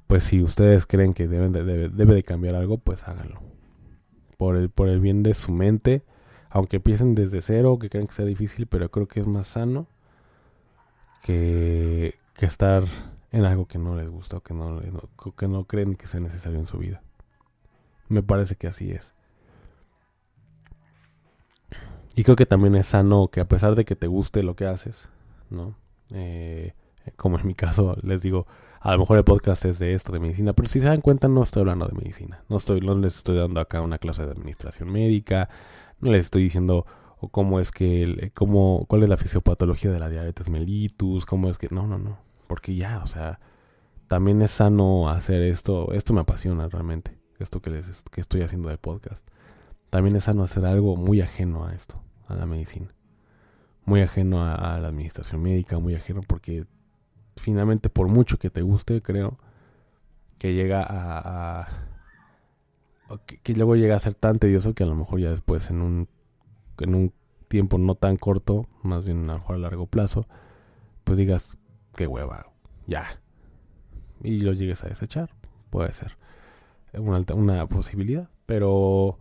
pues si ustedes creen que deben debe, de cambiar algo, pues háganlo. Por el, por el bien de su mente, aunque empiecen desde cero, que crean que sea difícil, pero creo que es más sano que, que estar en algo que no les gusta o que no, que no creen que sea necesario en su vida. Me parece que así es. Y creo que también es sano que a pesar de que te guste lo que haces, ¿no? Eh, como en mi caso, les digo, a lo mejor el podcast es de esto, de medicina, pero si se dan cuenta, no estoy hablando de medicina. No, estoy, no les estoy dando acá una clase de administración médica, no les estoy diciendo cómo es que, cómo, cuál es la fisiopatología de la diabetes mellitus, cómo es que, no, no, no, porque ya, o sea, también es sano hacer esto, esto me apasiona realmente, esto que, les, que estoy haciendo de podcast. También es sano hacer algo muy ajeno a esto, a la medicina muy ajeno a, la administración médica, muy ajeno porque finalmente por mucho que te guste, creo, que llega a... que, luego llega a ser tan tedioso que a lo mejor ya después en un, en un tiempo no tan corto, más bien a lo mejor a largo plazo, pues digas, qué hueva, ya. Y lo llegues a desechar, puede ser una, una posibilidad, pero,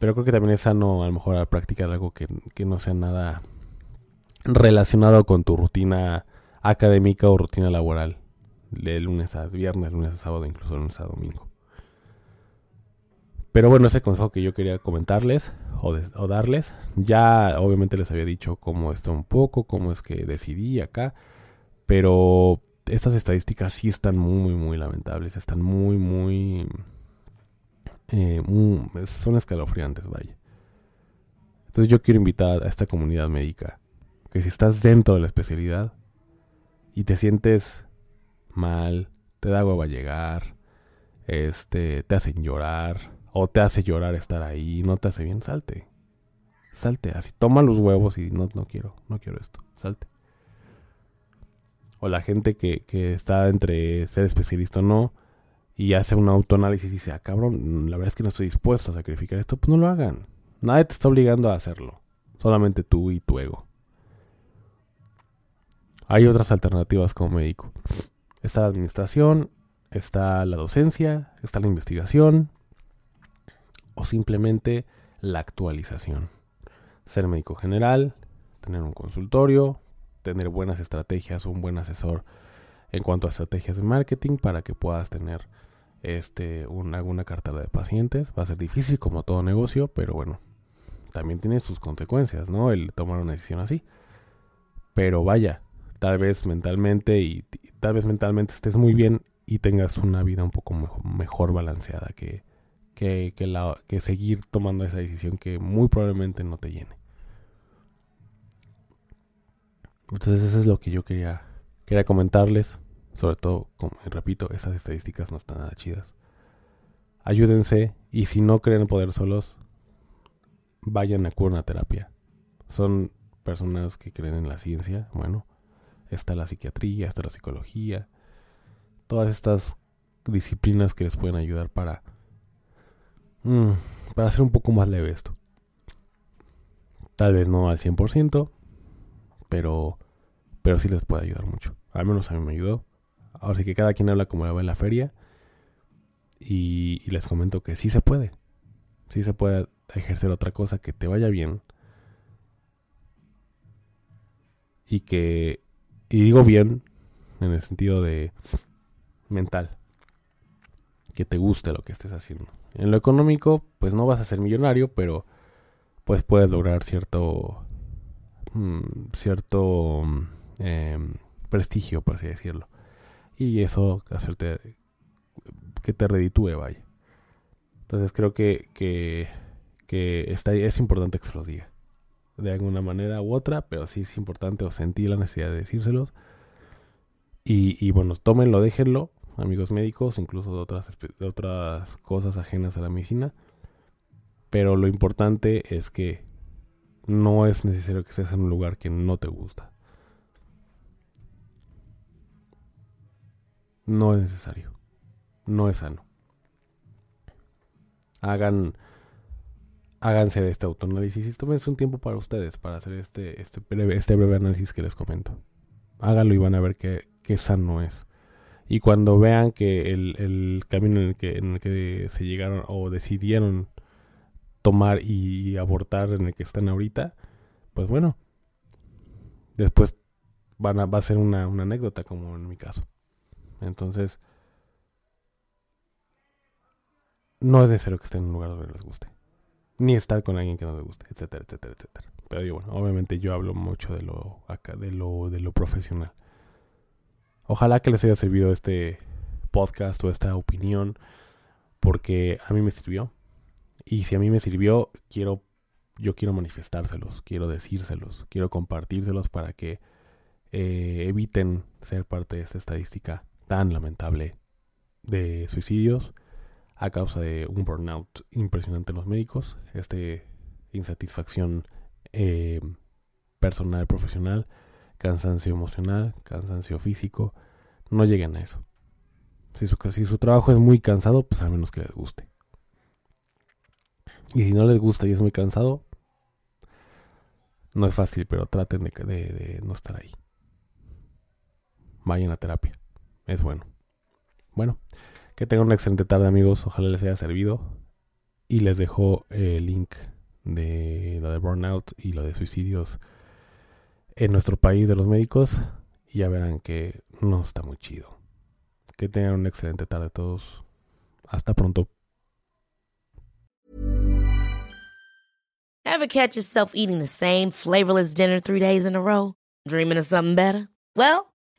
pero creo que también es sano a lo mejor practicar algo que, que no sea nada relacionado con tu rutina académica o rutina laboral, de lunes a viernes, lunes a sábado, incluso lunes a domingo. Pero bueno, ese consejo que yo quería comentarles o, darles, ya obviamente les había dicho cómo está un poco, cómo es que decidí acá, pero estas estadísticas sí están muy, muy lamentables, están muy, muy, eh, son escalofriantes, vaya. Entonces yo quiero invitar a esta comunidad médica que si estás dentro de la especialidad y te sientes mal, te da hueva llegar, este, te hacen llorar, o te hace llorar estar ahí, no te hace bien, salte. Salte, así toma los huevos y no, no quiero, no quiero esto, salte. O la gente que, que está entre ser especialista o no, y hace un autoanálisis y dice, ah, cabrón, la verdad es que no estoy dispuesto a sacrificar esto, pues no lo hagan. Nadie te está obligando a hacerlo. Solamente tú y tu ego. Hay otras alternativas como médico. Está la administración, está la docencia, está la investigación o simplemente la actualización. Ser médico general, tener un consultorio, tener buenas estrategias un buen asesor en cuanto a estrategias de marketing para que puedas tener este alguna cartera de pacientes. Va a ser difícil como todo negocio, pero bueno, también tiene sus consecuencias, ¿no? El tomar una decisión así. Pero vaya, tal vez mentalmente y, tal vez mentalmente estés muy bien y tengas una vida un poco mejor, balanceada que, que, la, que seguir tomando esa decisión que muy probablemente no te llene. Entonces eso es lo que yo quería, quería comentarles. Sobre todo, como repito, esas estadísticas no están nada chidas. Ayúdense y si no creen poder solos, vayan a cura terapia. Son personas que creen en la ciencia, bueno, está la psiquiatría, está la psicología, todas estas disciplinas que les pueden ayudar para, mm, para hacer un poco más leve esto. Tal vez no al 100%, pero, pero sí les puede ayudar mucho. Al menos a mí me ayudó. Ahora sí que cada quien habla como le va en la feria. Y, les comento que sí se puede. Sí se puede ejercer otra cosa que te vaya bien. Y que, y digo bien, en el sentido de mental. Que te guste lo que estés haciendo. En lo económico, pues no vas a ser millonario, pero pues puedes lograr cierto mm, cierto em, prestigio, por así decirlo. Y eso hacerte que te reditúe, vaya. Entonces creo que, que, que está, es importante que se los diga. De alguna manera u otra, pero sí es importante o sentí la necesidad de decírselos. Y, y bueno, tómenlo, déjenlo, amigos médicos, incluso de otras, de otras cosas ajenas a la medicina. Pero lo importante es que no es necesario que estés en un lugar que no te gusta. No es necesario. No es sano. Hagan háganse de este autoanálisis y tómense un tiempo para ustedes para hacer este, este, breve, este breve análisis que les comento. Háganlo y van a ver qué, qué sano es. Y cuando vean que el, el camino en el, que, en el que se llegaron o decidieron tomar y abortar en el que están ahorita, pues bueno, después van a, va a ser una, una anécdota como en mi caso. Entonces, no es necesario que estén en un lugar donde les guste. Ni estar con alguien que no les guste, etcétera, etcétera, etcétera. Pero digo, bueno, obviamente yo hablo mucho de lo acá, de lo, de lo profesional. Ojalá que les haya servido este podcast o esta opinión, porque a mí me sirvió. Y si a mí me sirvió, quiero, yo quiero manifestárselos, quiero decírselos, quiero compartírselos para que eh, eviten ser parte de esta estadística tan lamentable de suicidios a causa de un burnout impresionante en los médicos, este insatisfacción eh, personal, profesional, cansancio emocional, cansancio físico, no lleguen a eso. Si su, si su trabajo es muy cansado, pues al menos que les guste. Y si no les gusta y es muy cansado, no es fácil, pero traten de, de, de no estar ahí. Vayan a terapia, es bueno. Bueno, que tengan una excelente tarde amigos, ojalá les haya servido. Y les dejo el link de lo de burnout y lo de suicidios en nuestro país de los médicos. Y ya verán que no está muy chido. Que tengan una excelente tarde todos. Hasta pronto. Ever catch yourself eating the same flavorless dinner three days in a row? Dreaming of something better? Well,